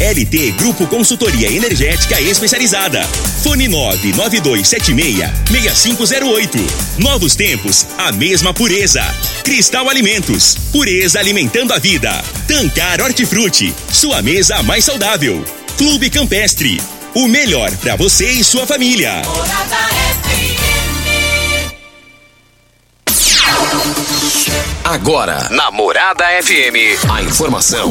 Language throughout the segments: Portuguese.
LT Grupo Consultoria Energética Especializada. Fone 99276-6508. Novos tempos, a mesma pureza. Cristal Alimentos. Pureza alimentando a vida. Tancar Hortifruti. Sua mesa mais saudável. Clube Campestre. O melhor para você e sua família. Agora, na Morada FM, a informação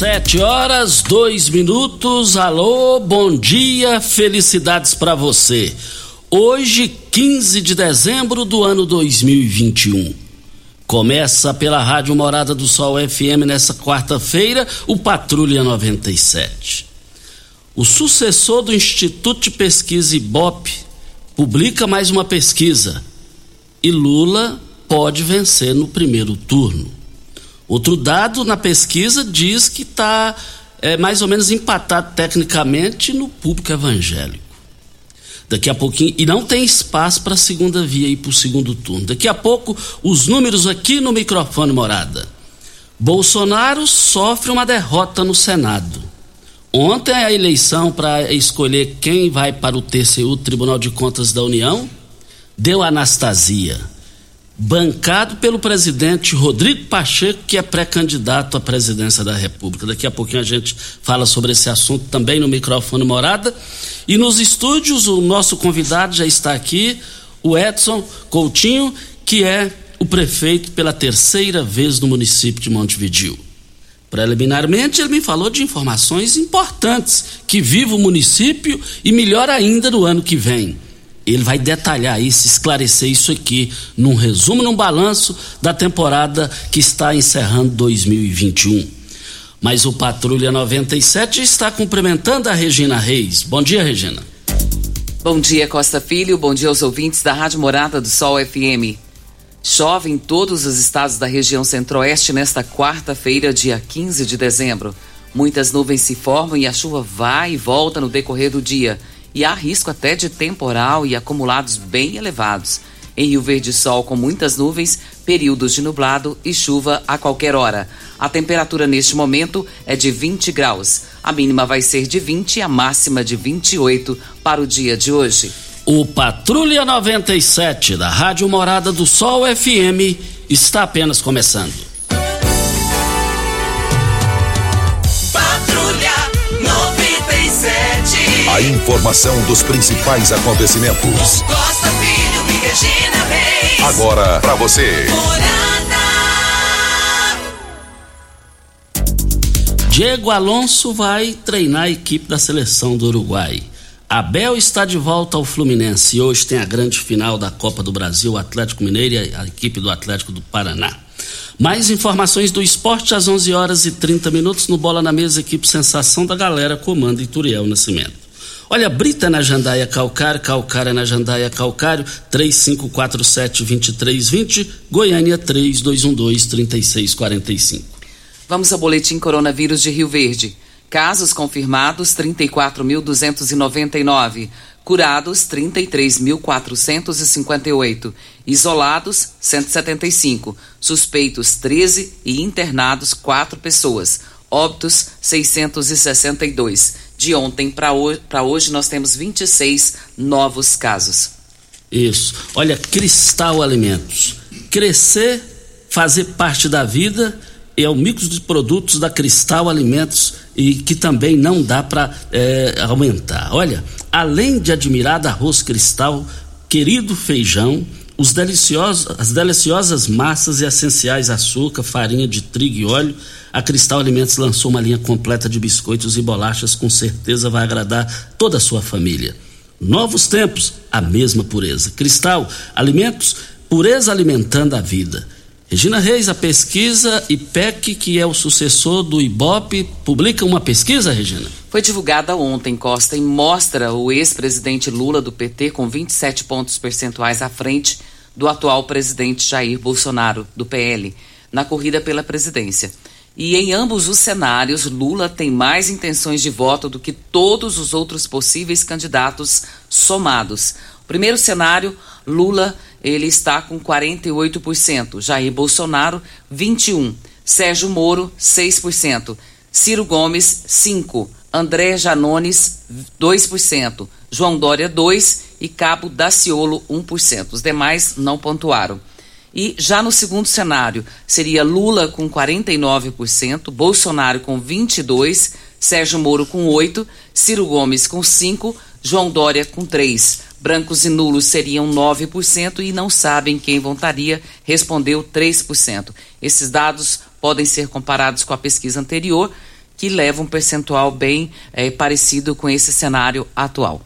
Sete horas, dois minutos. Alô, bom dia, felicidades para você. Hoje, 15 de dezembro do ano 2021. Começa pela Rádio Morada do Sol FM nessa quarta-feira, o Patrulha 97. O sucessor do Instituto de Pesquisa Ibope publica mais uma pesquisa e Lula pode vencer no primeiro turno. Outro dado na pesquisa diz que está é, mais ou menos empatado tecnicamente no público evangélico. Daqui a pouquinho, e não tem espaço para a segunda via e para o segundo turno. Daqui a pouco, os números aqui no microfone morada. Bolsonaro sofre uma derrota no Senado. Ontem a eleição para escolher quem vai para o TCU, Tribunal de Contas da União, deu Anastasia bancado pelo presidente Rodrigo Pacheco, que é pré-candidato à presidência da República. Daqui a pouquinho a gente fala sobre esse assunto também no microfone Morada. E nos estúdios, o nosso convidado já está aqui, o Edson Coutinho, que é o prefeito pela terceira vez no município de Montevideo. Preliminarmente, ele me falou de informações importantes que vive o município e melhor ainda no ano que vem. Ele vai detalhar isso, esclarecer isso aqui, num resumo, num balanço da temporada que está encerrando 2021. Mas o Patrulha 97 está cumprimentando a Regina Reis. Bom dia, Regina. Bom dia, Costa Filho. Bom dia aos ouvintes da Rádio Morada do Sol FM. Chove em todos os estados da região centro-oeste nesta quarta-feira, dia 15 de dezembro. Muitas nuvens se formam e a chuva vai e volta no decorrer do dia e há risco até de temporal e acumulados bem elevados. Em Rio Verde, sol com muitas nuvens, períodos de nublado e chuva a qualquer hora. A temperatura neste momento é de 20 graus. A mínima vai ser de 20 e a máxima de 28 para o dia de hoje. O Patrulha 97 da Rádio Morada do Sol FM está apenas começando. A informação dos principais acontecimentos. Costa Filho e Regina Reis. Agora para você. Diego Alonso vai treinar a equipe da seleção do Uruguai. Abel está de volta ao Fluminense e hoje tem a grande final da Copa do Brasil, Atlético Mineiro e a equipe do Atlético do Paraná. Mais informações do esporte às 11 horas e 30 minutos no Bola na Mesa, equipe Sensação da Galera, comando Ituriel Nascimento. Olha, Brita na Jandaia Calcário, Calcária na Jandaia Calcário, 3547-2320, Goiânia 3212-3645. Vamos ao boletim coronavírus de Rio Verde. Casos confirmados 34.299, curados 33.458, isolados 175, suspeitos 13 e internados 4 pessoas. Óbitos 662. De ontem para hoje, nós temos 26 novos casos. Isso. Olha, Cristal Alimentos. Crescer, fazer parte da vida é o mix de produtos da Cristal Alimentos e que também não dá para é, aumentar. Olha, além de admirado arroz cristal, querido feijão, os deliciosos, as deliciosas massas e essenciais açúcar, farinha de trigo e óleo, a Cristal Alimentos lançou uma linha completa de biscoitos e bolachas, com certeza vai agradar toda a sua família. Novos tempos, a mesma pureza. Cristal Alimentos, pureza alimentando a vida. Regina Reis, a pesquisa IPEC, que é o sucessor do IBOP, publica uma pesquisa, Regina? Foi divulgada ontem, Costa, e mostra o ex-presidente Lula do PT com 27 pontos percentuais à frente do atual presidente Jair Bolsonaro, do PL, na corrida pela presidência. E em ambos os cenários, Lula tem mais intenções de voto do que todos os outros possíveis candidatos somados. Primeiro cenário, Lula ele está com 48%, Jair Bolsonaro 21%, Sérgio Moro 6%, Ciro Gomes 5%, André Janones 2%, João Dória 2% e Cabo Daciolo 1%. Os demais não pontuaram. E já no segundo cenário, seria Lula com 49%, Bolsonaro com 22%, Sérgio Moro com 8%, Ciro Gomes com 5%, João Dória com 3%. Brancos e nulos seriam 9% e não sabem quem votaria, respondeu 3%. Esses dados podem ser comparados com a pesquisa anterior, que leva um percentual bem é, parecido com esse cenário atual.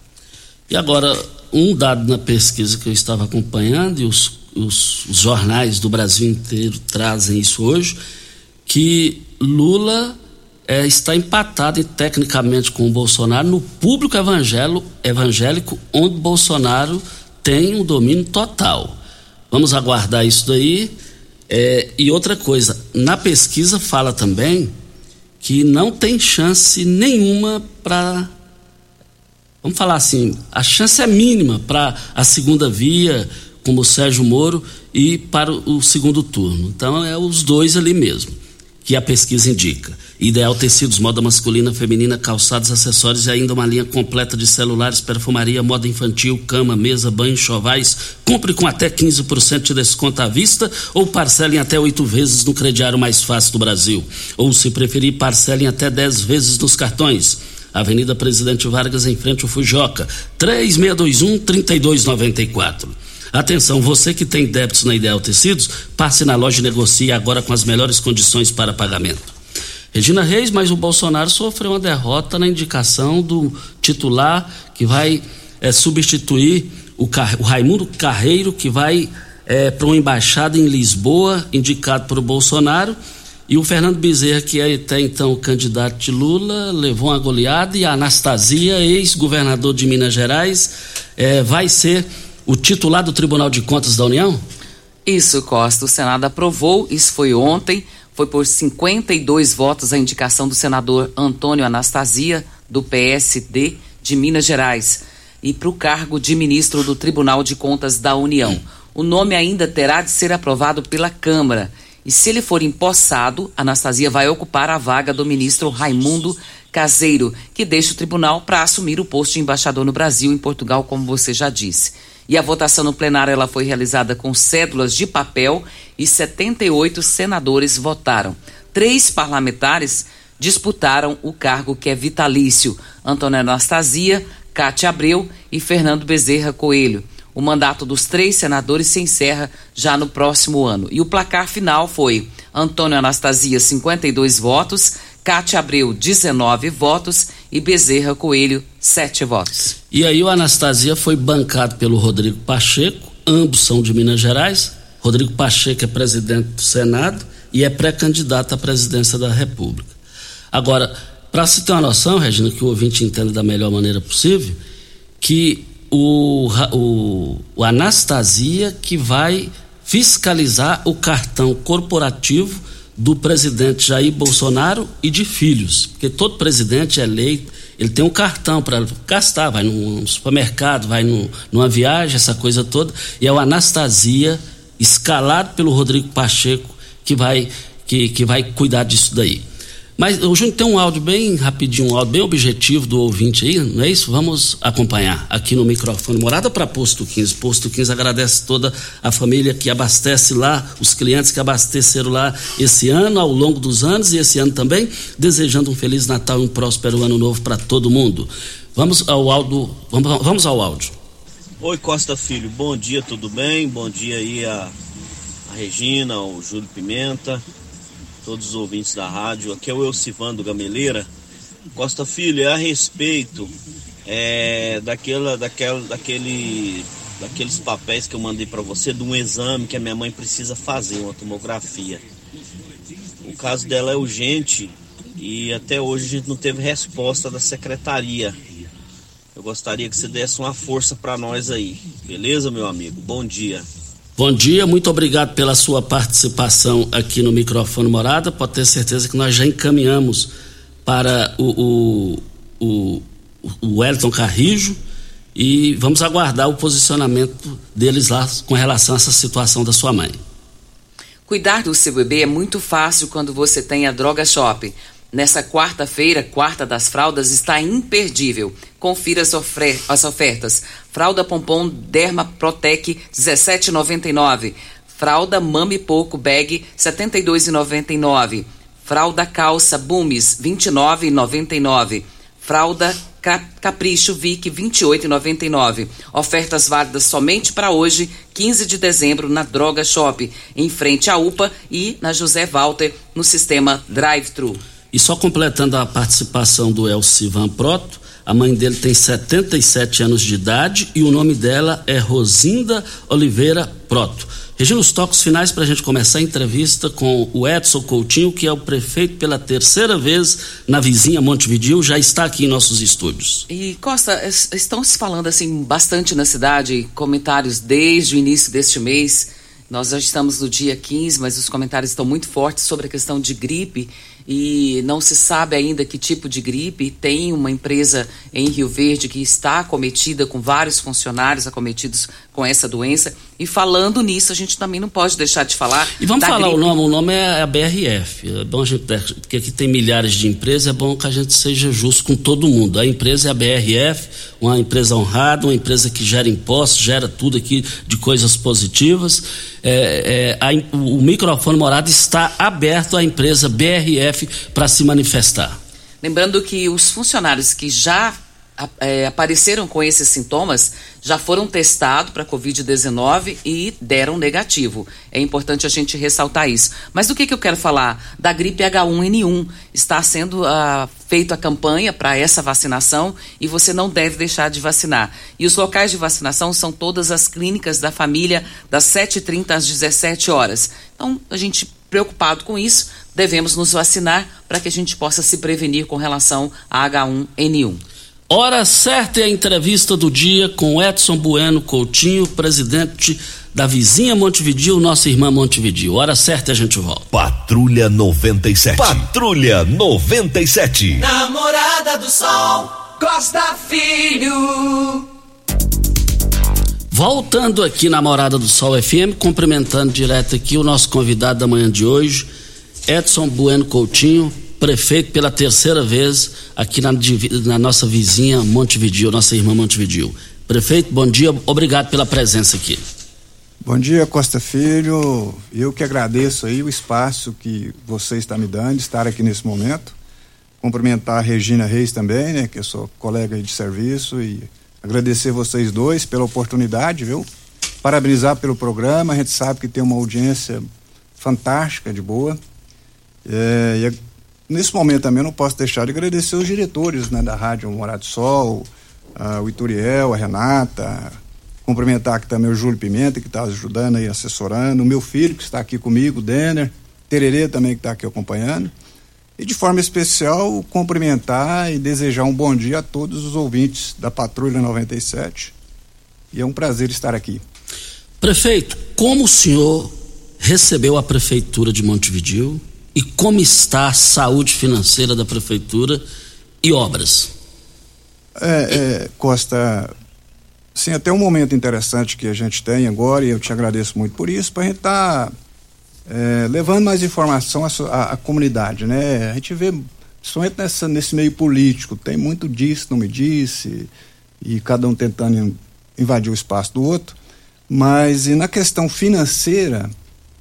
E agora, um dado na pesquisa que eu estava acompanhando, e os, os, os jornais do Brasil inteiro trazem isso hoje, que Lula é, está empatado tecnicamente com o Bolsonaro no público evangélico, onde Bolsonaro tem um domínio total. Vamos aguardar isso daí. É, e outra coisa, na pesquisa fala também que não tem chance nenhuma para. Vamos falar assim, a chance é mínima para a segunda via, como o Sérgio Moro, e para o segundo turno. Então é os dois ali mesmo, que a pesquisa indica. Ideal Tecidos, moda masculina, feminina, calçados, acessórios e ainda uma linha completa de celulares, perfumaria, moda infantil, cama, mesa, banho, chovais. Compre com até 15% de desconto à vista ou parcelem até oito vezes no crediário mais fácil do Brasil. Ou, se preferir, parcelem até dez vezes nos cartões. Avenida Presidente Vargas, em frente ao Fujoca, 3621-3294. Atenção, você que tem débitos na Ideal Tecidos, passe na loja e negocie agora com as melhores condições para pagamento. Regina Reis, mas o Bolsonaro sofreu uma derrota na indicação do titular que vai é, substituir o, Car... o, Raimundo Carreiro, que vai é, para uma embaixada em Lisboa, indicado por Bolsonaro. E o Fernando Bezerra, que é até então o candidato de Lula, levou uma goleada. E a Anastasia, ex-governador de Minas Gerais, é, vai ser o titular do Tribunal de Contas da União? Isso, Costa. O Senado aprovou, isso foi ontem foi por 52 votos a indicação do senador Antônio Anastasia, do PSD de Minas Gerais, e para o cargo de ministro do Tribunal de Contas da União. O nome ainda terá de ser aprovado pela Câmara. E se ele for empossado, Anastasia vai ocupar a vaga do ministro Raimundo Caseiro, que deixa o tribunal para assumir o posto de embaixador no Brasil em Portugal, como você já disse. E a votação no plenário ela foi realizada com cédulas de papel e 78 senadores votaram. Três parlamentares disputaram o cargo que é vitalício: Antônio Anastasia, Cátia Abreu e Fernando Bezerra Coelho. O mandato dos três senadores se encerra já no próximo ano. E o placar final foi Antônio Anastasia, 52 votos, Cátia Abreu, 19 votos e Bezerra Coelho, 7 votos. E aí o Anastasia foi bancado pelo Rodrigo Pacheco, ambos são de Minas Gerais. Rodrigo Pacheco é presidente do Senado e é pré-candidato à presidência da República. Agora, para se ter uma noção, Regina, que o ouvinte entenda da melhor maneira possível, que o, o, o Anastasia que vai fiscalizar o cartão corporativo do presidente Jair Bolsonaro e de filhos, porque todo presidente é eleito, ele tem um cartão para gastar, vai no supermercado, vai no, numa viagem, essa coisa toda, e é o Anastasia, escalado pelo Rodrigo Pacheco, que vai, que, que vai cuidar disso daí. Mas o Júnior tem um áudio bem rapidinho, um áudio bem objetivo do ouvinte aí, não é isso? Vamos acompanhar aqui no microfone. Morada para Posto 15. Posto 15 agradece toda a família que abastece lá, os clientes que abasteceram lá esse ano, ao longo dos anos e esse ano também, desejando um feliz Natal e um próspero ano novo para todo mundo. Vamos ao áudio, vamos, vamos ao áudio. Oi Costa Filho, bom dia, tudo bem? Bom dia aí a, a Regina, o Júlio Pimenta todos os ouvintes da rádio. Aqui é o Elcivando Gameleira. Costa Filho, é a respeito é, daquela, daquela, daquele, daqueles papéis que eu mandei para você de um exame que a minha mãe precisa fazer, uma tomografia. O caso dela é urgente e até hoje a gente não teve resposta da secretaria. Eu gostaria que você desse uma força para nós aí, beleza, meu amigo? Bom dia. Bom dia, muito obrigado pela sua participação aqui no microfone Morada. Pode ter certeza que nós já encaminhamos para o, o, o, o Wellington Carrijo e vamos aguardar o posicionamento deles lá com relação a essa situação da sua mãe. Cuidar do seu bebê é muito fácil quando você tem a Droga Shop. Nessa quarta-feira, quarta das fraldas, está imperdível. Confira as, as ofertas. Fralda Pompom Derma Protec 17,99. Fralda Mami Pouco Bag 72,99. Fralda Calça Bumes 29,99. Fralda Capricho Vic 28,99. Ofertas válidas somente para hoje, 15 de dezembro, na Droga Shop, em frente à UPA e na José Walter, no sistema Drive-Thru. E só completando a participação do Elcivan Proto, a mãe dele tem 77 anos de idade e o nome dela é Rosinda Oliveira Proto. Regina, os toques finais para a gente começar a entrevista com o Edson Coutinho, que é o prefeito pela terceira vez na vizinha Montevidil, já está aqui em nossos estúdios. E Costa, estão se falando assim bastante na cidade, comentários desde o início deste mês. Nós já estamos no dia 15, mas os comentários estão muito fortes sobre a questão de gripe e não se sabe ainda que tipo de gripe. Tem uma empresa em Rio Verde que está acometida com vários funcionários acometidos com essa doença. E falando nisso, a gente também não pode deixar de falar. E vamos falar gripe. o nome, o nome é a BRF. É bom a gente, porque aqui tem milhares de empresas, é bom que a gente seja justo com todo mundo. A empresa é a BRF, uma empresa honrada, uma empresa que gera impostos, gera tudo aqui de coisas positivas. É, é, a, o microfone morado está aberto à empresa BRF para se manifestar. Lembrando que os funcionários que já é, apareceram com esses sintomas já foram testados para Covid-19 e deram negativo. É importante a gente ressaltar isso. Mas do que, que eu quero falar? Da gripe H1N1. Está sendo uh, feita a campanha para essa vacinação e você não deve deixar de vacinar. E os locais de vacinação são todas as clínicas da família, das 7h30 às 17 horas. Então, a gente preocupado com isso, devemos nos vacinar para que a gente possa se prevenir com relação a H1N1. Hora certa é a entrevista do dia com Edson Bueno Coutinho, presidente da vizinha Montevidil, nossa irmã Montevidil. Hora certa a gente volta. Patrulha 97. Patrulha 97. Namorada do Sol, Costa Filho. Voltando aqui na Morada do Sol FM, cumprimentando direto aqui o nosso convidado da manhã de hoje, Edson Bueno Coutinho, prefeito pela terceira vez aqui na, na nossa vizinha Montevidil, nossa irmã Montevidil. Prefeito, bom dia, obrigado pela presença aqui. Bom dia, Costa Filho. Eu que agradeço aí o espaço que você está me dando, estar aqui nesse momento. Cumprimentar a Regina Reis também, né, que eu sou colega de serviço e agradecer vocês dois pela oportunidade, viu? Parabenizar pelo programa, a gente sabe que tem uma audiência fantástica, de boa. É, e nesse momento também eu não posso deixar de agradecer os diretores né, da Rádio Morado Sol, uh, o Ituriel, a Renata, cumprimentar aqui também o Júlio Pimenta, que está ajudando aí, assessorando, o meu filho que está aqui comigo, o Denner, Tererê também que está aqui acompanhando. E de forma especial, cumprimentar e desejar um bom dia a todos os ouvintes da Patrulha 97. E é um prazer estar aqui. Prefeito, como o senhor recebeu a Prefeitura de Montevideo? E como está a saúde financeira da prefeitura e obras? É, é, Costa, sim, até um momento interessante que a gente tem agora, e eu te agradeço muito por isso, para a gente estar tá é, levando mais informação à, comunidade, né? A gente vê, principalmente nessa, nesse meio político, tem muito disso, não me disse, e cada um tentando invadir o espaço do outro, mas e na questão financeira,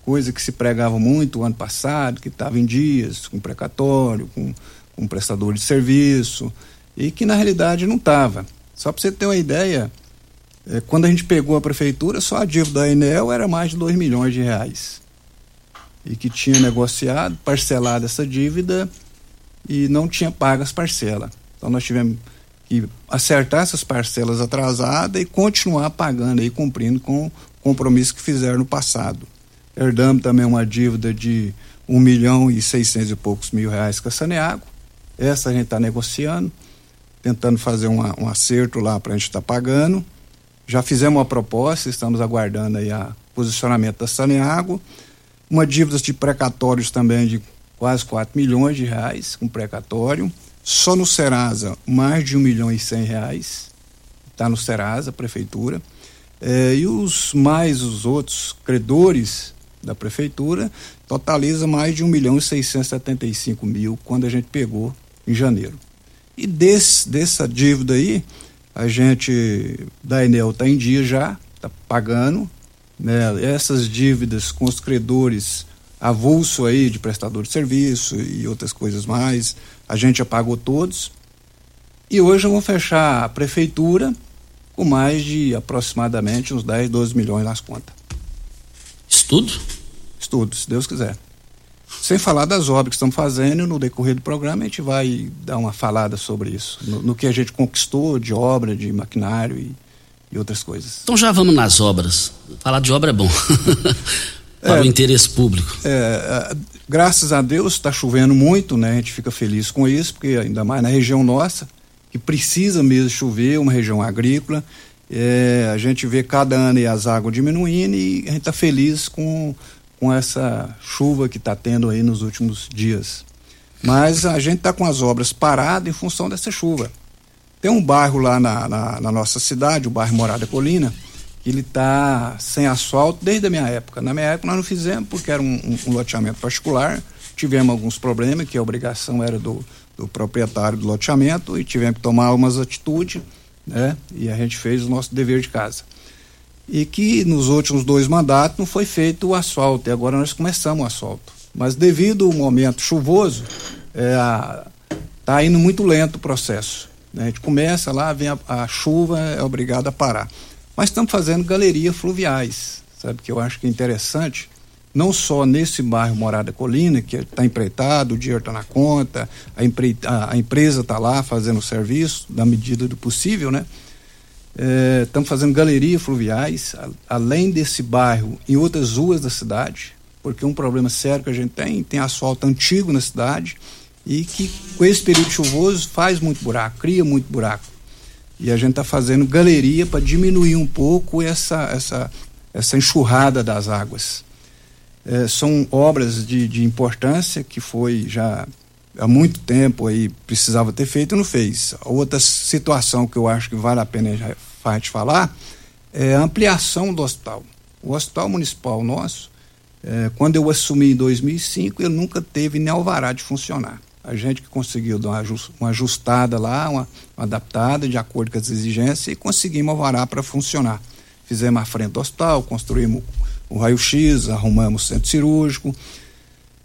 coisa que se pregava muito ano passado, que estava em dias, com precatório, com, com prestador de serviço, e que na realidade não estava. Só para você ter uma ideia, é, quando a gente pegou a prefeitura, só a dívida da Enel era mais de 2 milhões de reais. E que tinha negociado, parcelado essa dívida e não tinha pago as parcelas. Então nós tivemos que acertar essas parcelas atrasadas e continuar pagando e cumprindo com o compromisso que fizeram no passado. Herdamos também uma dívida de um milhão e seiscentos e poucos mil reais com a Saneago. Essa a gente está negociando, tentando fazer uma, um acerto lá para a gente estar tá pagando. Já fizemos uma proposta, estamos aguardando aí a posicionamento da Saneago. Uma dívida de precatórios também de quase 4 milhões de reais com precatório. Só no Serasa, mais de um milhão e cem reais. Está no Serasa, prefeitura. É, e os mais os outros credores da prefeitura totaliza mais de um milhão e seiscentos e cinco mil quando a gente pegou em janeiro. E desse, dessa dívida aí, a gente da Enel está em dia já, está pagando. Né? Essas dívidas com os credores avulso aí de prestador de serviço e outras coisas mais, a gente já pagou todos. E hoje eu vou fechar a prefeitura com mais de aproximadamente uns 10, 12 milhões nas contas. Estudo? Estudo, se Deus quiser. Sem falar das obras que estamos fazendo, no decorrer do programa a gente vai dar uma falada sobre isso, no, no que a gente conquistou de obra, de maquinário e, e, outras coisas. Então já vamos nas obras. Falar de obra é bom. Para é, o interesse público. É, graças a Deus está chovendo muito, né? A gente fica feliz com isso, porque ainda mais na região nossa, que precisa mesmo chover, uma região agrícola. É, a gente vê cada ano as águas diminuindo e a gente está feliz com com essa chuva que está tendo aí nos últimos dias. Mas a gente está com as obras paradas em função dessa chuva. Tem um bairro lá na, na, na nossa cidade, o bairro Morada Colina, que ele está sem asfalto desde a minha época. Na minha época nós não fizemos porque era um, um, um loteamento particular, tivemos alguns problemas, que a obrigação era do, do proprietário do loteamento e tivemos que tomar algumas atitudes, né? E a gente fez o nosso dever de casa e que nos últimos dois mandatos não foi feito o asfalto, e agora nós começamos o asfalto. Mas devido ao momento chuvoso, está é, indo muito lento o processo. Né? A gente começa lá, vem a, a, chuva, é obrigado a parar. Mas estamos fazendo galerias fluviais, sabe, que eu acho que é interessante, não só nesse bairro Morada Colina, que está empreitado, o dinheiro está na conta, a, empre, a, empresa está lá fazendo o serviço, na medida do possível, né? Estamos é, fazendo galerias fluviais, a, além desse bairro, em outras ruas da cidade, porque um problema sério que a gente tem, tem asfalto antigo na cidade e que com esse período chuvoso faz muito buraco, cria muito buraco. E a gente está fazendo galeria para diminuir um pouco essa, essa, essa enxurrada das águas. É, são obras de, de importância que foi já há muito tempo aí precisava ter feito e não fez. Outra situação que eu acho que vale a pena a gente falar é a ampliação do hospital. O hospital municipal nosso, é, quando eu assumi em 2005, ele nunca teve nem alvará de funcionar. A gente que conseguiu dar uma ajustada lá, uma, uma adaptada de acordo com as exigências e conseguimos alvará para funcionar. Fizemos a frente do hospital, construímos o raio-x, arrumamos o centro cirúrgico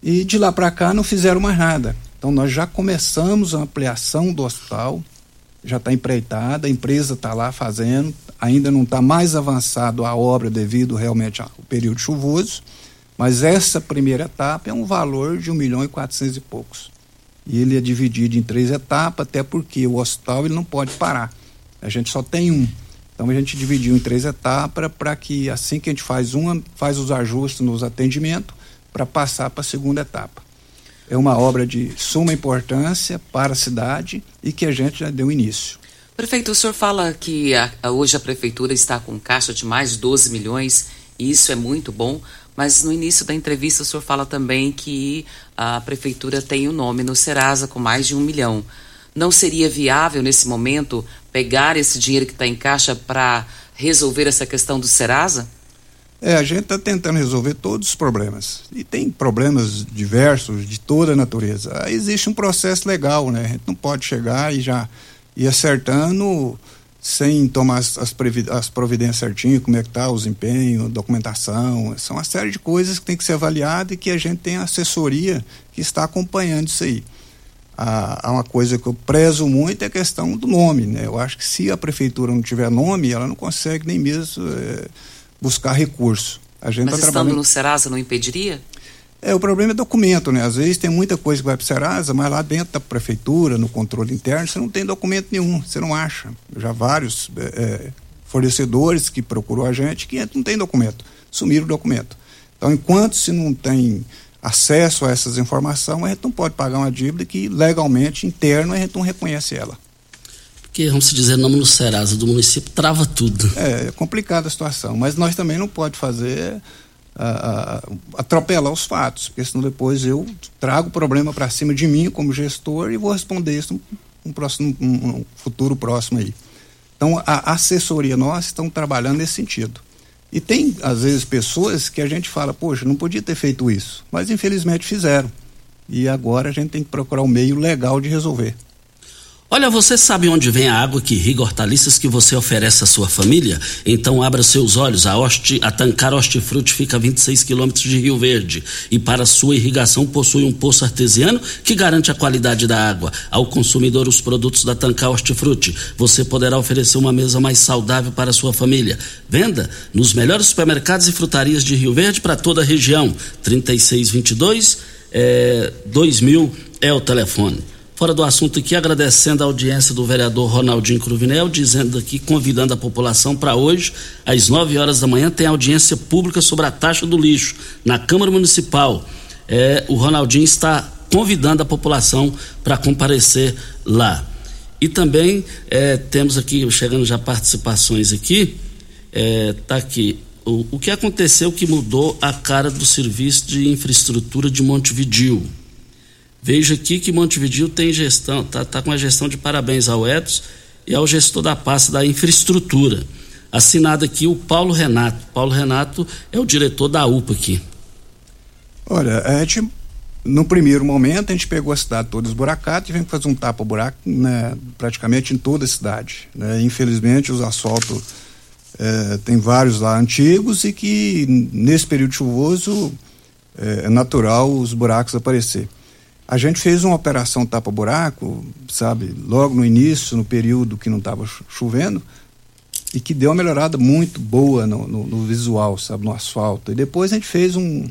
e de lá para cá não fizeram mais nada. Então nós já começamos a ampliação do hospital, já está empreitada, a empresa está lá fazendo, ainda não está mais avançado a obra devido realmente ao período chuvoso, mas essa primeira etapa é um valor de um milhão e quatrocentos e poucos. E ele é dividido em três etapas, até porque o hospital ele não pode parar. A gente só tem um. Então a gente dividiu em três etapas para que assim que a gente faz uma, faz os ajustes nos atendimentos para passar para a segunda etapa é uma obra de suma importância para a cidade e que a gente já deu início. Prefeito, o senhor fala que a, a, hoje a prefeitura está com caixa de mais de 12 milhões e isso é muito bom, mas no início da entrevista o senhor fala também que a prefeitura tem o um nome no Serasa com mais de um milhão. Não seria viável nesse momento pegar esse dinheiro que está em caixa para resolver essa questão do Serasa? É, a gente está tentando resolver todos os problemas. E tem problemas diversos de toda a natureza. Aí existe um processo legal, né? A gente não pode chegar e já ir acertando sem tomar as, as, as providências certinho, como é que está o desempenho, documentação. São uma série de coisas que tem que ser avaliada e que a gente tem assessoria que está acompanhando isso aí. Há, uma coisa que eu prezo muito é a questão do nome, né? Eu acho que se a prefeitura não tiver nome, ela não consegue nem mesmo... É, buscar recurso. A gente Mas tá estando trabalhando... no Serasa não impediria? É, o problema é documento, né? Às vezes tem muita coisa que vai para o Serasa, mas lá dentro da prefeitura, no controle interno, você não tem documento nenhum, você não acha. Já vários é, é fornecedores que procurou a gente que não tem documento, sumiram o documento. Então, enquanto se não tem acesso a essas informações, a gente não pode pagar uma dívida que legalmente, interno, a gente não reconhece ela que, vamos dizer, nome no Serasa do município trava tudo. É, é complicada a situação, mas nós também não pode fazer atropelar os fatos, porque senão depois eu trago o problema para cima de mim como gestor e vou responder isso um, próximo, um, um futuro próximo aí. Então, a assessoria nossa estão trabalhando nesse sentido. E tem, às vezes, pessoas que a gente fala, poxa, não podia ter feito isso, mas infelizmente fizeram. E agora a gente tem que procurar um meio legal de resolver. Olha, você sabe onde vem a água que irriga hortaliças que você oferece à sua família? Então abra seus olhos. A, Oste, a Tancar fica a 26 quilômetros de Rio Verde e para sua irrigação possui um poço artesiano que garante a qualidade da água. Ao consumidor os produtos da Tancar Hortifruti, você poderá oferecer uma mesa mais saudável para a sua família. Venda nos melhores supermercados e frutarias de Rio Verde para toda a região. 3622 é, 2000 é o telefone. Fora do assunto aqui, agradecendo a audiência do vereador Ronaldinho Cruvinel, dizendo aqui, convidando a população para hoje, às 9 horas da manhã, tem audiência pública sobre a taxa do lixo na Câmara Municipal. É, o Ronaldinho está convidando a população para comparecer lá. E também é, temos aqui, chegando já participações aqui, está é, aqui. O, o que aconteceu que mudou a cara do serviço de infraestrutura de Montevidil? Vejo aqui que Montevideo tem gestão, está tá com a gestão de parabéns ao Edson e ao gestor da pasta da infraestrutura. Assinado aqui o Paulo Renato. Paulo Renato é o diretor da UPA aqui. Olha, a gente, no primeiro momento, a gente pegou a cidade toda esburacada e tivemos fazer um tapa-buraco né, praticamente em toda a cidade. Né? Infelizmente, os asfaltos é, tem vários lá antigos e que nesse período chuvoso é, é natural os buracos aparecer. A gente fez uma operação tapa-buraco, sabe, logo no início, no período que não estava chovendo, e que deu uma melhorada muito boa no, no, no, visual, sabe, no asfalto. E depois a gente fez um,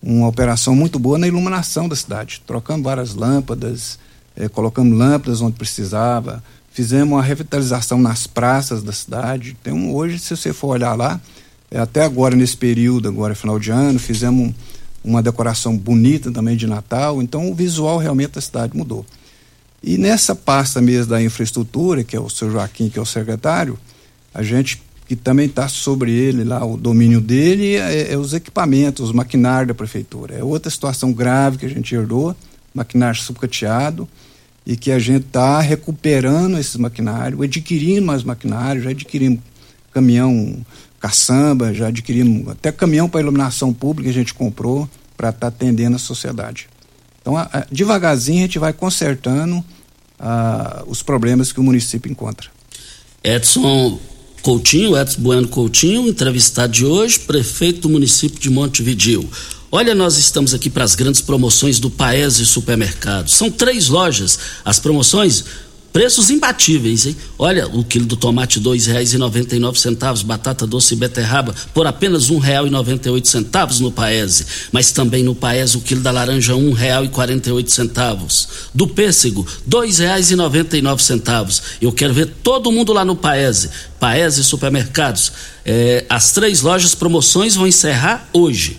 uma operação muito boa na iluminação da cidade, trocando várias lâmpadas, eh, colocando lâmpadas onde precisava, fizemos uma revitalização nas praças da cidade. Tem um, hoje, se você for olhar lá, é, até agora nesse período, agora final de ano, fizemos uma decoração bonita também de Natal, então o visual realmente da cidade mudou. E nessa pasta mesmo da infraestrutura, que é o seu Joaquim, que é o secretário, a gente que também está sobre ele lá, o domínio dele, é, é, os equipamentos, os maquinários da prefeitura. É outra situação grave que a gente herdou, maquinário subcateado, e que a gente está recuperando esses maquinários, adquirindo mais maquinários, já adquirimos caminhão caçamba, já adquirimos até caminhão para iluminação pública a gente comprou para estar tá atendendo a sociedade. Então, a, a, devagarzinho a gente vai consertando a, os problemas que o município encontra. Edson Coutinho, Edson Bueno Coutinho, entrevistado de hoje, prefeito do município de Montevideo. Olha, nós estamos aqui para as grandes promoções do Paese Supermercados. São três lojas. As promoções Preços imbatíveis, hein? Olha, o quilo do tomate dois reais e noventa e nove centavos, batata doce e beterraba por apenas um real e noventa e oito centavos no Paese. Mas também no Paese o quilo da laranja um real e quarenta e oito centavos. Do pêssego dois reais e noventa e nove centavos. Eu quero ver todo mundo lá no Paese. Paese Supermercados. É, as três lojas promoções vão encerrar hoje.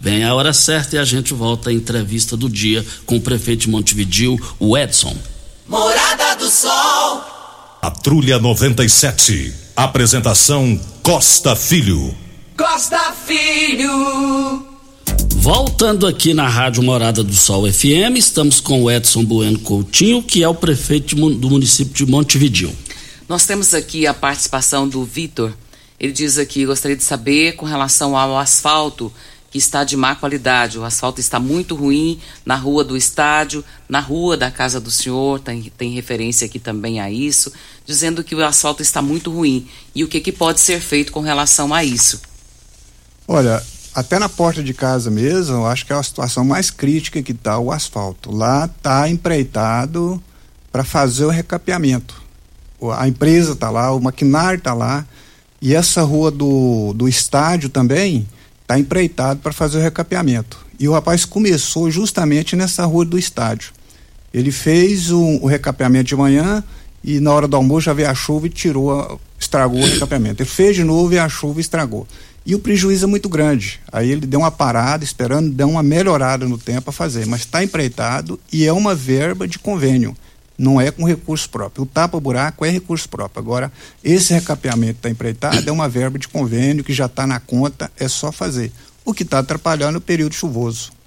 Vem a hora certa e a gente volta à entrevista do dia com o prefeito de Montevidil, o Edson. Morada do Sol. Patrulha 97. Apresentação Costa Filho. Costa Filho. Voltando aqui na Rádio Morada do Sol FM, estamos com o Edson Bueno Coutinho, que é o prefeito do município de Montevidil. Nós temos aqui a participação do Vitor. Ele diz aqui: gostaria de saber com relação ao asfalto que está de má qualidade. O asfalto está muito ruim na rua do estádio, na rua da casa do senhor, tem, tem referência aqui também a isso, dizendo que o asfalto está muito ruim. E o que, que pode ser feito com relação a isso? Olha, até na porta de casa mesmo, eu acho que é a situação mais crítica que está o asfalto. Lá está empreitado para fazer o recapeamento. A empresa está lá, o maquinário está lá, e essa rua do, do estádio também está empreitado para fazer o recapeamento. E o rapaz começou justamente nessa rua do estádio. Ele fez o, o recapeamento de manhã e na hora do almoço já veio a chuva e tirou, estragou o recapeamento. Ele fez de novo e a chuva estragou. E o prejuízo é muito grande. Aí ele deu uma parada, esperando, deu uma melhorada no tempo a fazer. Mas está empreitado e é uma verba de convênio não é com recurso próprio. O tapa-buraco é recurso próprio. Agora, esse recapeamento está empreitado é uma verba de convênio que já está na conta, é só fazer. O que está atrapalhando é o período chuvoso.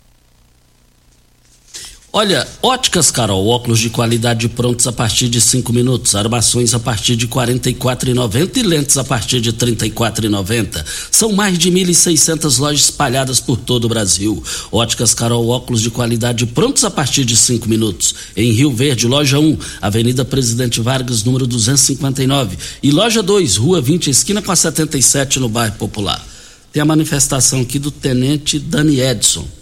Olha, óticas Carol, óculos de qualidade prontos a partir de cinco minutos, armações a partir de quarenta e e lentes a partir de trinta e São mais de 1.600 lojas espalhadas por todo o Brasil. Óticas Carol, óculos de qualidade prontos a partir de cinco minutos. Em Rio Verde, loja 1, Avenida Presidente Vargas, número 259. E loja 2, Rua 20, esquina com a 77, no bairro Popular. Tem a manifestação aqui do Tenente Dani Edson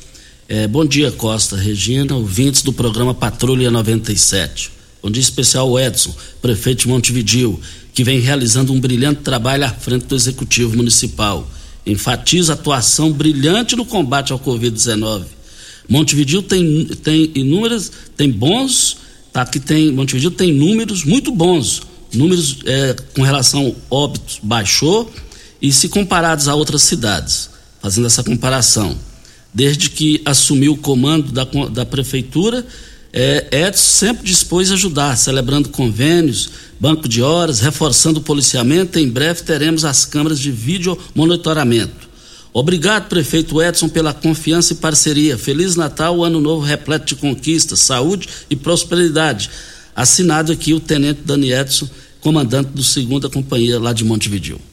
é, bom dia, Costa, Regina, ouvintes do programa Patrulha 97. Bom dia especial Edson, prefeito de Montevidil, que vem realizando um brilhante trabalho à frente do Executivo Municipal. Enfatiza atuação brilhante no combate ao Covid-19. Montevidil tem, tem inúmeras, tem bons, tá, aqui tem, Montevidil tem números muito bons. Números é, com relação óbitos baixou e se comparados a outras cidades, fazendo essa comparação desde que assumiu o comando da, da prefeitura, é, Edson sempre dispôs a ajudar, celebrando convênios, banco de horas, reforçando o policiamento. Em breve teremos as câmaras de vídeo monitoramento. Obrigado, prefeito Edson, pela confiança e parceria. Feliz Natal, ano novo repleto de conquistas, saúde e prosperidade. Assinado aqui o tenente Dani Edson, comandante do segunda companhia lá de Montevideo.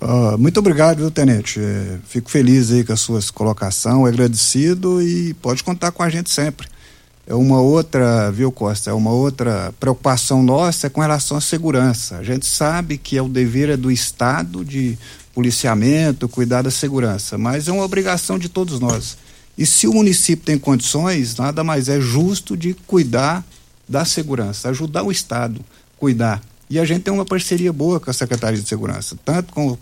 Uh, muito obrigado, viu, Tenente? É, fico feliz aí com a sua colocação, agradecido e pode contar com a gente sempre. É uma outra, viu, Costa? É uma outra preocupação nossa é com relação à segurança. A gente sabe que é o dever é do Estado de policiamento, cuidar da segurança, mas é uma obrigação de todos nós. E se o município tem condições, nada mais é justo de cuidar da segurança, ajudar o Estado a cuidar. E a gente tem uma parceria boa com a Secretaria de Segurança, tanto com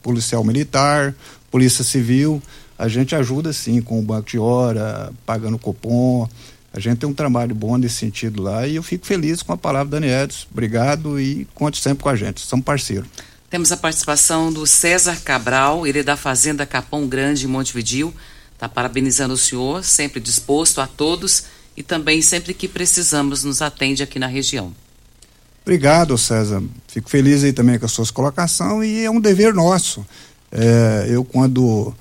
policial militar, polícia civil, a gente ajuda sim com o banco de hora, pagando cupom. A gente tem um trabalho bom nesse sentido lá e eu fico feliz com a palavra Dani Edson. Obrigado e conte sempre com a gente. Somos parceiros. Temos a participação do César Cabral, ele é da Fazenda Capão Grande em Montevidil. Está parabenizando o senhor, sempre disposto a todos e também sempre que precisamos nos atende aqui na região. Obrigado, César. Fico feliz aí também com as suas colocações e é um dever nosso. É, eu, quando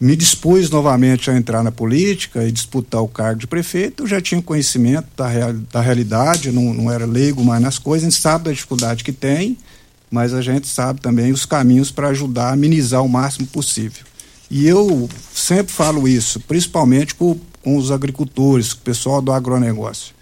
me dispus novamente a entrar na política e disputar o cargo de prefeito, eu já tinha conhecimento da, real, da realidade, não, não era leigo mais nas coisas, a gente sabe da dificuldade que tem, mas a gente sabe também os caminhos para ajudar a amenizar o máximo possível. E eu sempre falo isso, principalmente com, com os agricultores, com o pessoal do agronegócio.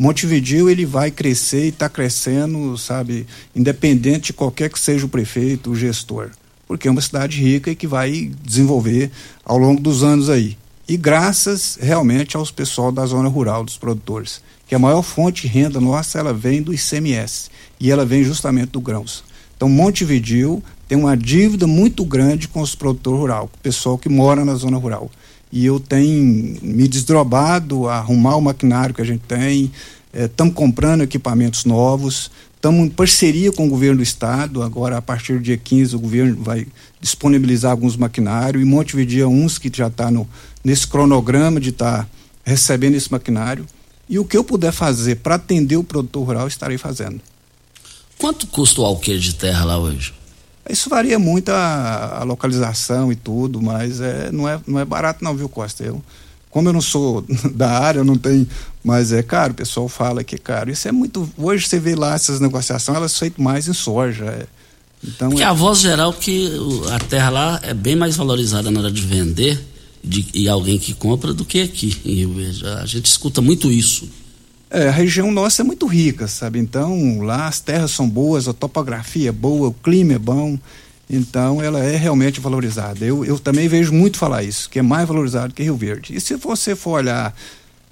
Montevideo ele vai crescer e está crescendo, sabe, independente de qualquer que seja o prefeito, o gestor, porque é uma cidade rica e que vai desenvolver ao longo dos anos aí. E graças realmente aos pessoal da zona rural, dos produtores, que a maior fonte de renda nossa ela vem do ICMS e ela vem justamente do grãos. Então Montevideo tem uma dívida muito grande com os produtores com o pessoal que mora na zona rural e eu tenho me desdobado a arrumar o maquinário que a gente tem. Estamos é, comprando equipamentos novos, Estamos em parceria com o governo do estado. Agora, a partir do dia 15, o governo vai disponibilizar alguns maquinários. E Montevideo uns que já está nesse cronograma de estar tá recebendo esse maquinário. E o que eu puder fazer para atender o produtor rural, estarei fazendo. Quanto custa o alqueire de terra lá hoje? Isso varia muito a, a localização e tudo, mas é, não, é, não é barato não, viu, Costa? Eu, como eu não sou da área, eu não tenho, mas é caro, o pessoal fala que é caro. Isso é muito. Hoje você vê lá essas negociações, elas são feitas mais em soja. É, então, Porque é... a voz geral que a terra lá é bem mais valorizada na hora de vender de, e alguém que compra do que aqui em Rio Verde. A gente escuta muito isso. É, a região nossa é muito rica, sabe? Então lá as terras são boas, a topografia é boa, o clima é bom. Então, ela é realmente valorizada. Eu, eu também vejo muito falar isso, que é mais valorizado que Rio Verde. E se você for olhar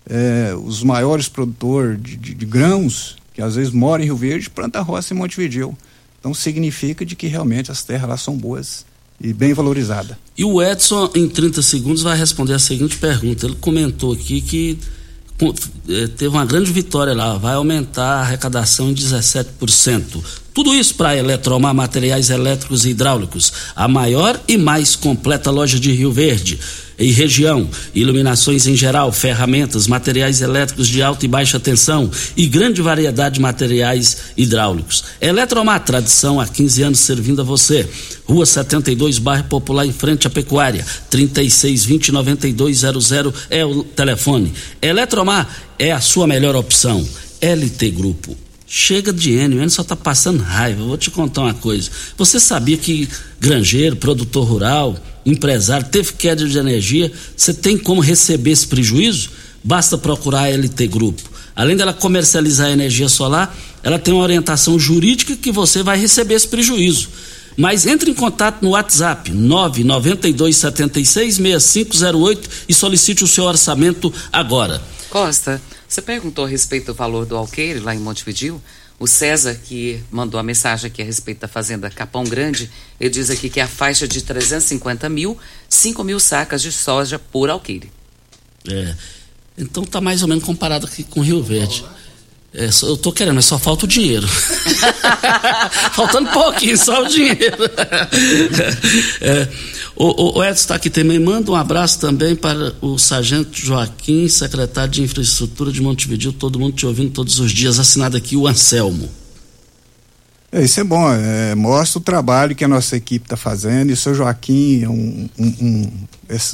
é, os maiores produtores de, de, de, grãos, que às vezes moram em Rio Verde, planta roça em Montevideo. Então, significa de que realmente as terras lá são boas e bem valorizadas. E o Edson, em 30 segundos, vai responder a seguinte pergunta. Ele comentou aqui que teve uma grande vitória lá, vai aumentar a arrecadação em 17%. Tudo isso para Eletromar Materiais Elétricos e Hidráulicos, a maior e mais completa loja de Rio Verde e região, iluminações em geral, ferramentas, materiais elétricos de alta e baixa tensão e grande variedade de materiais hidráulicos. Eletromar, tradição há 15 anos servindo a você. Rua 72, bairro Popular, em frente à Pecuária. 3620 9200 é o telefone. Eletromar é a sua melhor opção. LT Grupo Chega de Enio, o Enio só está passando raiva. Eu vou te contar uma coisa. Você sabia que granjeiro, produtor rural, empresário, teve queda de energia, você tem como receber esse prejuízo? Basta procurar a LT Grupo. Além dela comercializar a energia solar, ela tem uma orientação jurídica que você vai receber esse prejuízo. Mas entre em contato no WhatsApp 992766508 e solicite o seu orçamento agora. Costa, você perguntou a respeito do valor do alqueire lá em Montevideo. O César, que mandou a mensagem aqui a respeito da fazenda Capão Grande, ele diz aqui que é a faixa de 350 mil, 5 mil sacas de soja por alqueire. É. Então tá mais ou menos comparado aqui com Rio Verde. É, eu tô querendo, mas só falta o dinheiro. Faltando pouquinho, só o dinheiro. é, o, o, Edson está aqui também. Manda um abraço também para o Sargento Joaquim, secretário de Infraestrutura de Montevideo. Todo mundo te ouvindo todos os dias. Assinado aqui o Anselmo. É, isso é bom, é, mostra o trabalho que a nossa equipe está fazendo. E o seu Joaquim é um, um, um,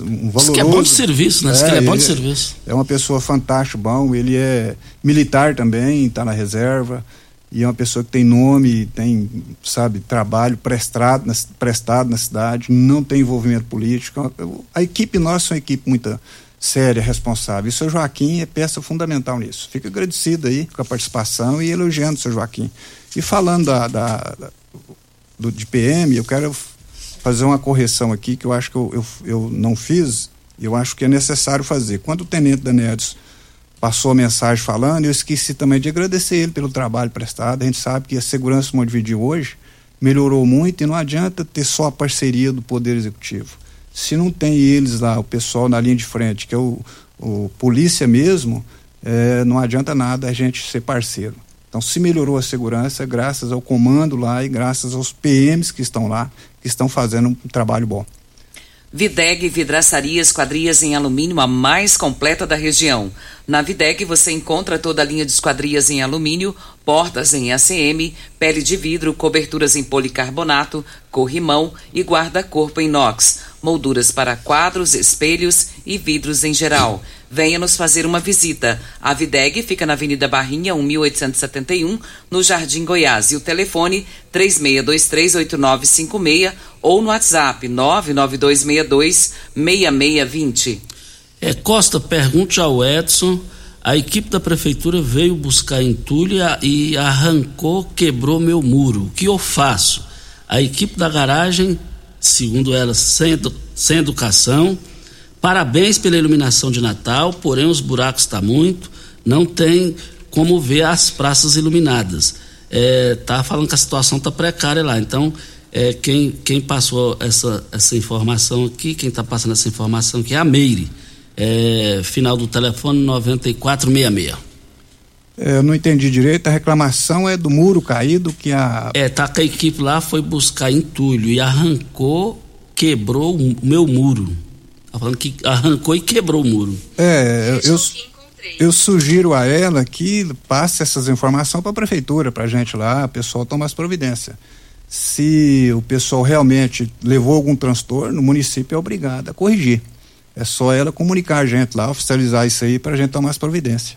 um valoroso. Isso que é bom de serviço, né? Isso é, que é bom de serviço. É uma pessoa fantástica, bom. Ele é militar também, está na reserva e é uma pessoa que tem nome, tem, sabe, trabalho prestado na, prestado na cidade, não tem envolvimento político. A equipe nossa é uma equipe muito séria, responsável. E o seu Joaquim é peça fundamental nisso. Fico agradecido aí com a participação e elogiando o seu Joaquim. E falando da, da, da do, de PM, eu quero fazer uma correção aqui que eu acho que eu, eu, eu não fiz, e eu acho que é necessário fazer. Quando o tenente Daniels passou a mensagem falando, eu esqueci também de agradecer ele pelo trabalho prestado. A gente sabe que a segurança Montevideo hoje melhorou muito e não adianta ter só a parceria do Poder Executivo. Se não tem eles lá, o pessoal na linha de frente, que é o, o polícia mesmo, é, não adianta nada a gente ser parceiro. Então, se melhorou a segurança, graças ao comando lá e graças aos PMs que estão lá, que estão fazendo um trabalho bom. Videg Vidraçaria Esquadrias em Alumínio, a mais completa da região. Na Videg você encontra toda a linha de esquadrias em alumínio, portas em ACM, pele de vidro, coberturas em policarbonato, corrimão e guarda-corpo em inox, molduras para quadros, espelhos e vidros em geral. Venha nos fazer uma visita. A Videg fica na Avenida Barrinha, 1871, no Jardim Goiás. E o telefone 36238956 ou no WhatsApp 992626620. É, Costa, pergunte ao Edson. A equipe da prefeitura veio buscar entulho e arrancou, quebrou meu muro. O que eu faço? A equipe da garagem, segundo ela, sem, sem educação Parabéns pela iluminação de Natal, porém os buracos estão tá muito, não tem como ver as praças iluminadas. É, tá falando que a situação está precária lá, então é, quem, quem passou essa, essa informação aqui, quem está passando essa informação aqui é a Meire, é, final do telefone 9466. É, eu não entendi direito, a reclamação é do muro caído que a. É, tá que a equipe lá foi buscar entulho e arrancou, quebrou o meu muro. Tá falando que arrancou e quebrou o muro. É, eu, eu, eu sugiro a ela que passe essas informações para a prefeitura, para a gente lá, o pessoal toma as providências. Se o pessoal realmente levou algum transtorno, o município é obrigado a corrigir. É só ela comunicar a gente lá, oficializar isso aí para a gente tomar as providências.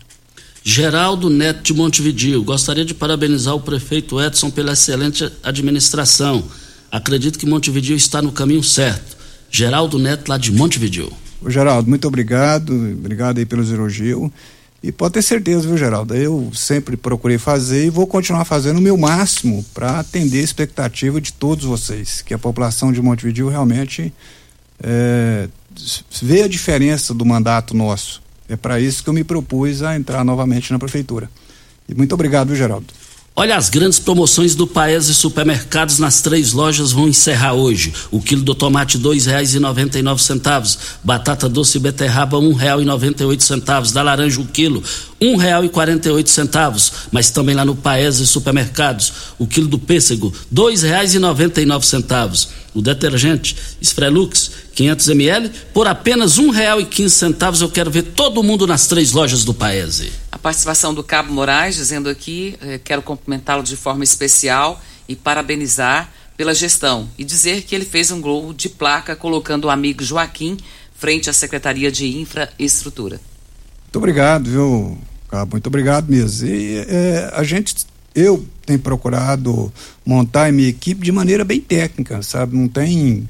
Geraldo Neto de Montevidio, gostaria de parabenizar o prefeito Edson pela excelente administração. Acredito que Montevidio está no caminho certo. Geraldo Neto, lá de Montevidio. Ô, Geraldo, muito obrigado, obrigado aí pelos elogios. E pode ter certeza, viu, Geraldo? Eu sempre procurei fazer e vou continuar fazendo o meu máximo para atender a expectativa de todos vocês, que a população de Montevideo realmente é, vê a diferença do mandato nosso. É para isso que eu me propus a entrar novamente na prefeitura. E muito obrigado, viu, Geraldo. Olha, as grandes promoções do Paese Supermercados nas três lojas vão encerrar hoje. O quilo do tomate dois reais e noventa e nove centavos, batata doce e beterraba um real e noventa e oito centavos, da laranja o quilo um real e quarenta e oito centavos, mas também lá no Paese Supermercados, o quilo do pêssego dois reais e noventa e nove centavos. O detergente Sprelux 500 ml por apenas um real e quinze centavos. Eu quero ver todo mundo nas três lojas do Paese. A participação do Cabo Moraes dizendo aqui, eh, quero cumprimentá-lo de forma especial e parabenizar pela gestão e dizer que ele fez um gol de placa colocando o amigo Joaquim frente à Secretaria de Infraestrutura. Muito obrigado, viu, Cabo? Muito obrigado mesmo. E é, a gente, eu tenho procurado montar a minha equipe de maneira bem técnica, sabe? Não tem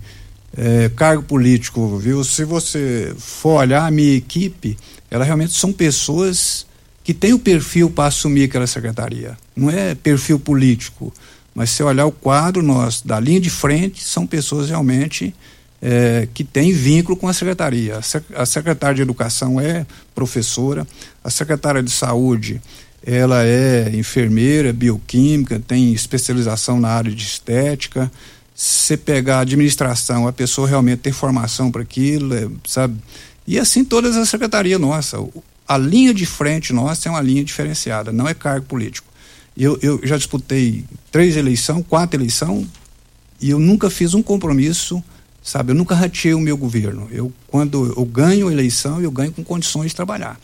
é, cargo político, viu? Se você for olhar a minha equipe, ela realmente são pessoas que têm o perfil para assumir aquela secretaria. Não é perfil político, mas se olhar o quadro nosso da linha de frente, são pessoas realmente é, que têm vínculo com a secretaria. A secretária de Educação é professora, a secretária de Saúde ela é enfermeira, bioquímica, tem especialização na área de estética. Se pegar a administração, a pessoa realmente tem formação para aquilo, é, sabe? E assim todas as secretarias nossa. A linha de frente nossa é uma linha diferenciada, não é cargo político. Eu, eu já disputei três eleições, quatro eleições, e eu nunca fiz um compromisso Sabe, eu nunca ratei o meu governo. Eu, quando eu ganho a eleição, eu ganho com condições de trabalhar.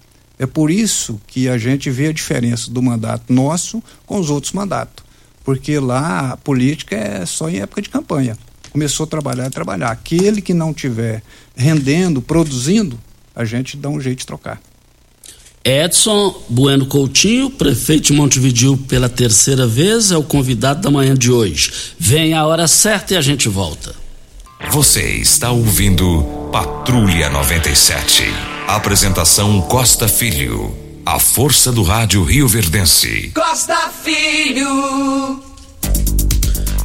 É por isso que a gente vê a diferença do mandato nosso com os outros mandatos. Porque lá a política é só em época de campanha. Começou a trabalhar, a trabalhar. Aquele que não tiver rendendo, produzindo, a gente dá um jeito de trocar. Edson Bueno Coutinho, prefeito de Montevideo pela terceira vez, é o convidado da manhã de hoje. Vem a hora certa e a gente volta. Você está ouvindo Patrulha 97. Apresentação Costa Filho. A força do rádio Rio Verdense. Costa Filho.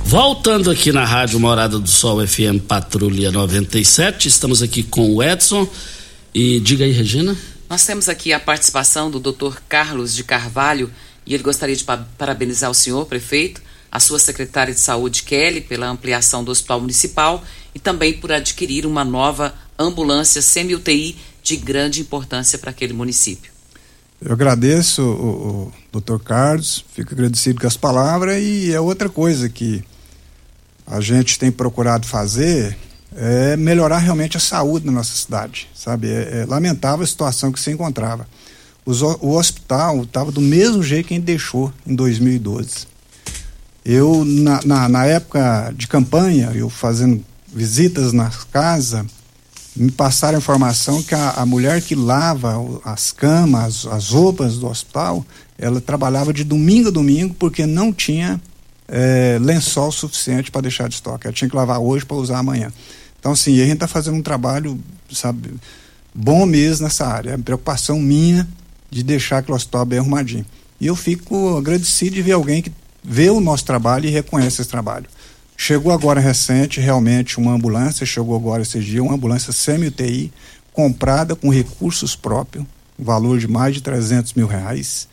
Voltando aqui na Rádio Morada do Sol FM Patrulha 97, estamos aqui com o Edson. E diga aí, Regina. Nós temos aqui a participação do Dr. Carlos de Carvalho e ele gostaria de parabenizar o senhor, prefeito, a sua secretária de saúde, Kelly, pela ampliação do Hospital Municipal e também por adquirir uma nova ambulância semi-UTI de grande importância para aquele município. Eu agradeço o, o doutor Carlos, fico agradecido com as palavras e é outra coisa que a gente tem procurado fazer é melhorar realmente a saúde na nossa cidade, sabe? É, é lamentável a situação que se encontrava. Os, o hospital estava do mesmo jeito que a gente deixou em 2012. Eu, na, na, na época de campanha, eu fazendo visitas na casa, me passaram a informação que a, a mulher que lava as camas, as, as roupas do hospital, ela trabalhava de domingo a domingo porque não tinha é, lençol suficiente para deixar de estoque. Ela tinha que lavar hoje para usar amanhã. Então, assim, a gente está fazendo um trabalho, sabe, bom mesmo nessa área. É preocupação minha de deixar aquele hospital bem arrumadinho. E eu fico agradecido de ver alguém que vê o nosso trabalho e reconhece esse trabalho. Chegou agora recente, realmente, uma ambulância, chegou agora esse dia, uma ambulância semi-UTI, comprada com recursos próprios, valor de mais de 300 mil reais.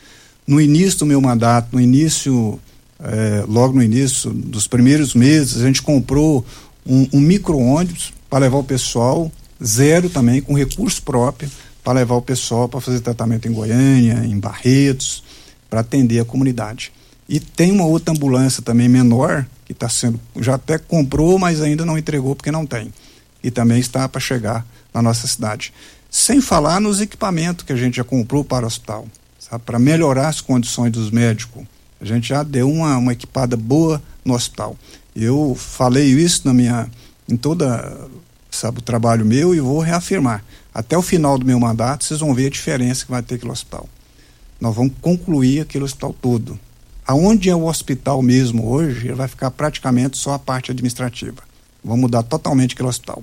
No início do meu mandato, no início, eh, logo no início dos primeiros meses, a gente comprou um, um micro-ônibus para levar o pessoal, zero também, com recurso próprio, para levar o pessoal para fazer tratamento em Goiânia, em Barretos. para atender a comunidade. E tem uma outra ambulância também menor, que está sendo, já até comprou, mas ainda não entregou porque não tem. E também está para chegar na nossa cidade. Sem falar nos equipamentos que a gente já comprou para o hospital, para melhorar as condições dos médicos. A gente já deu uma, uma equipada boa no hospital. Eu falei isso na minha, em toda sabe, o trabalho meu e vou reafirmar. Até o final do meu mandato, vocês vão ver a diferença que vai ter aquele hospital. Nós vamos concluir aquele hospital todo. Aonde é o hospital mesmo hoje, vai ficar praticamente só a parte administrativa. Vamos mudar totalmente aquele hospital.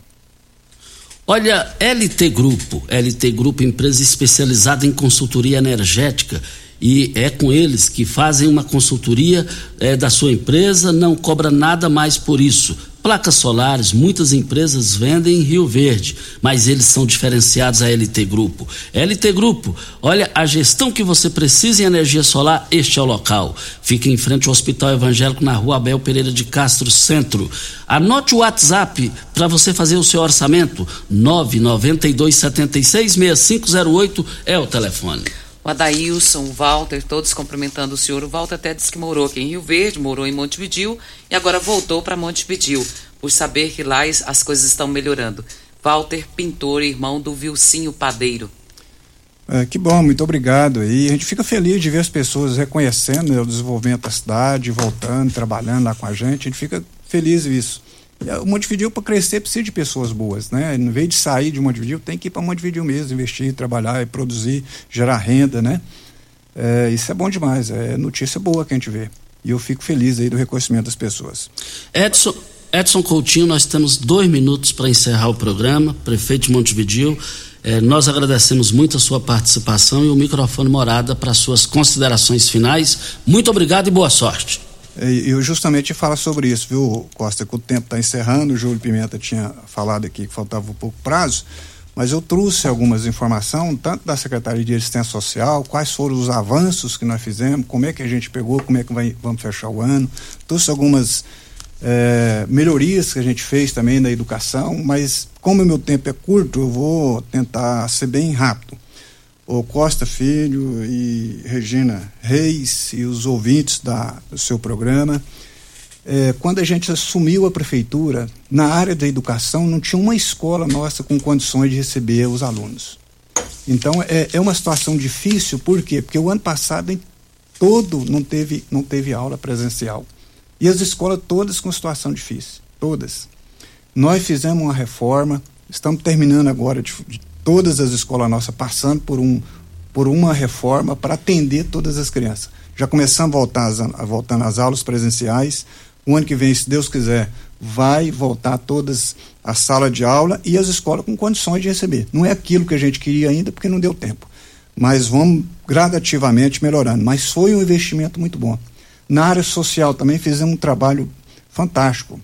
Olha, LT Grupo, LT Grupo, empresa especializada em consultoria energética e é com eles que fazem uma consultoria é, da sua empresa, não cobra nada mais por isso. Placas solares, muitas empresas vendem em Rio Verde, mas eles são diferenciados a LT Grupo. LT Grupo, olha, a gestão que você precisa em energia solar, este é o local. Fica em frente ao Hospital Evangélico na rua Abel Pereira de Castro, Centro. Anote o WhatsApp para você fazer o seu orçamento. 992766508 é o telefone o Adailson, o Walter, todos cumprimentando o senhor. O Walter até disse que morou aqui em Rio Verde, morou em Montevidil e agora voltou para Montevidil, por saber que lá as coisas estão melhorando. Walter, pintor, irmão do Vilcinho Padeiro. É, que bom, muito obrigado. E a gente fica feliz de ver as pessoas reconhecendo né, o desenvolvimento da cidade, voltando, trabalhando lá com a gente. A gente fica feliz isso. O Montevideo para crescer precisa de pessoas boas, né? Em vez de sair de Montevideo, tem que ir para Montevideo mesmo, investir, trabalhar produzir, gerar renda, né? É, isso é bom demais, é notícia boa que a gente vê. E eu fico feliz aí do reconhecimento das pessoas. Edson, Edson Coutinho, nós temos dois minutos para encerrar o programa. Prefeito de Montevideo, é, nós agradecemos muito a sua participação e o microfone morada para suas considerações finais. Muito obrigado e boa sorte. Eu justamente falo sobre isso, viu, Costa, que o tempo está encerrando, o Júlio Pimenta tinha falado aqui que faltava um pouco prazo, mas eu trouxe algumas informações, tanto da Secretaria de Assistência Social, quais foram os avanços que nós fizemos, como é que a gente pegou, como é que vai, vamos fechar o ano, trouxe algumas é, melhorias que a gente fez também na educação, mas como o meu tempo é curto, eu vou tentar ser bem rápido o Costa Filho e Regina Reis e os ouvintes da, do seu programa. É, quando a gente assumiu a prefeitura, na área da educação não tinha uma escola nossa com condições de receber os alunos. Então é, é uma situação difícil, por quê? Porque o ano passado em todo não teve, não teve aula presencial. E as escolas todas com situação difícil, todas. Nós fizemos uma reforma, estamos terminando agora de, de todas as escolas nossas passando por, um, por uma reforma para atender todas as crianças. Já começamos a voltar, a voltar nas aulas presenciais. O ano que vem, se Deus quiser, vai voltar todas a sala de aula e as escolas com condições de receber. Não é aquilo que a gente queria ainda porque não deu tempo. Mas vamos gradativamente melhorando. Mas foi um investimento muito bom. Na área social também fizemos um trabalho fantástico.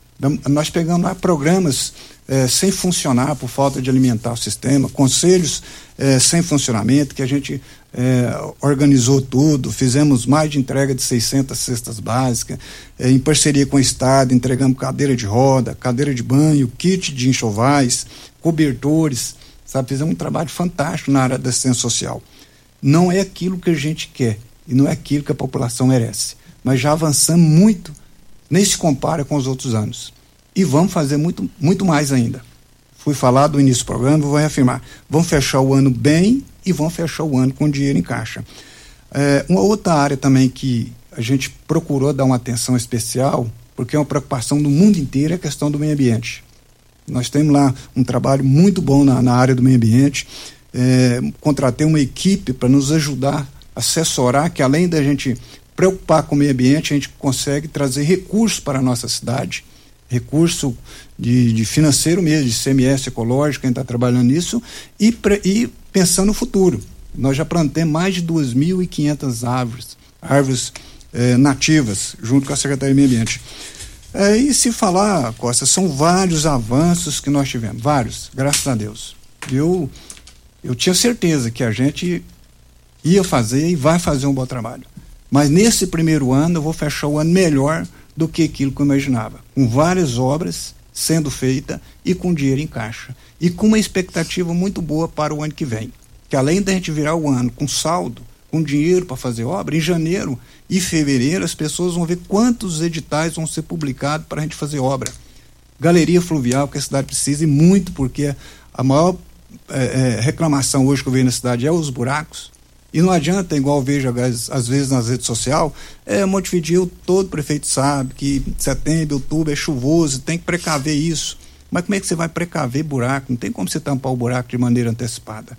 Nós pegamos lá programas é, sem funcionar por falta de alimentar o sistema, conselhos é, sem funcionamento, que a gente é, organizou tudo, fizemos mais de entrega de 600 cestas básicas, em parceria com o Estado, entregamos cadeira de roda, cadeira de banho, kit de enxovais, cobertores, sabe? Fizemos um trabalho fantástico na área da assistência social. Não é aquilo que a gente quer e não é aquilo que a população merece, mas já avançamos muito, nem se compara com os outros anos e vamos fazer muito, muito mais ainda. Fui falar do início do programa, vou reafirmar. Vamos fechar o ano bem e vamos fechar o ano com dinheiro em caixa. É, uma outra área também que a gente procurou dar uma atenção especial, porque é uma preocupação do mundo inteiro, é a questão do meio ambiente. Nós temos lá um trabalho muito bom na, na área do meio ambiente. É, contratei uma equipe para nos ajudar, assessorar, que além da gente preocupar com o meio ambiente, a gente consegue trazer recursos para a nossa cidade recurso de, de financeiro mesmo, de CMS ecológico, gente está trabalhando nisso, e, pre, e pensando no futuro. Nós já plantamos mais de 2.500 árvores, árvores eh, nativas, junto com a Secretaria do Meio Ambiente. É, e se falar, Costa, são vários avanços que nós tivemos, vários, graças a Deus. Eu, eu tinha certeza que a gente ia fazer e vai fazer um bom trabalho. Mas nesse primeiro ano eu vou fechar o ano melhor do que aquilo que eu imaginava. Com várias obras sendo feitas e com dinheiro em caixa. E com uma expectativa muito boa para o ano que vem. Que além da gente virar o ano com saldo, com dinheiro para fazer obra, em janeiro e fevereiro as pessoas vão ver quantos editais vão ser publicados para a gente fazer obra. Galeria fluvial que a cidade precisa e muito, porque a maior é, é, reclamação hoje que eu vejo na cidade é os buracos. E não adianta, igual vejo às vezes nas redes sociais, é Montevideo, todo prefeito sabe que setembro, outubro é chuvoso, tem que precaver isso. Mas como é que você vai precaver buraco? Não tem como você tampar o buraco de maneira antecipada.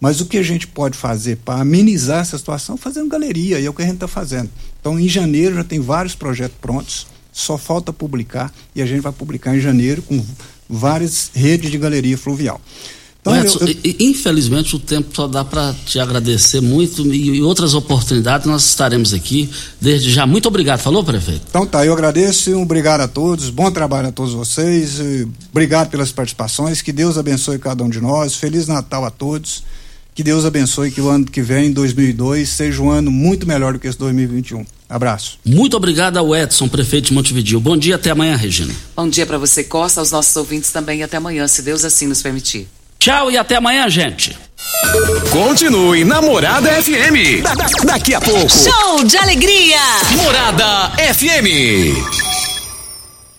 Mas o que a gente pode fazer para amenizar essa situação? Fazendo galeria, e é o que a gente está fazendo. Então, em janeiro já tem vários projetos prontos, só falta publicar, e a gente vai publicar em janeiro com várias redes de galeria fluvial. Então, Edson, eu, eu... infelizmente o tempo só dá para te agradecer muito e, e, outras oportunidades nós estaremos aqui desde já. Muito obrigado. Falou, prefeito? Então tá, eu agradeço, um obrigado a todos, bom trabalho a todos vocês, obrigado pelas participações, que Deus abençoe cada um de nós, Feliz Natal a todos, que Deus abençoe que o ano que vem, 2002, seja um ano muito melhor do que esse 2021. Abraço. Muito obrigado ao Edson, prefeito de Montevideo. Bom dia, até amanhã, Regina. Bom dia para você, Costa, aos nossos ouvintes também, até amanhã, se Deus assim nos permitir. Tchau e até amanhã, gente. Continue Namorada FM. Da, da, daqui a pouco. Show de alegria. Morada FM.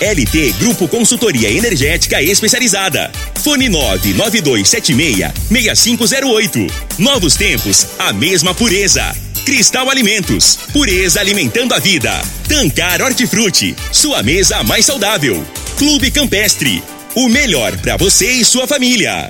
LT Grupo Consultoria Energética Especializada. Fone 99276-6508. Novos tempos, a mesma pureza. Cristal Alimentos, pureza alimentando a vida. Tancar Hortifruti, sua mesa mais saudável. Clube Campestre, o melhor para você e sua família.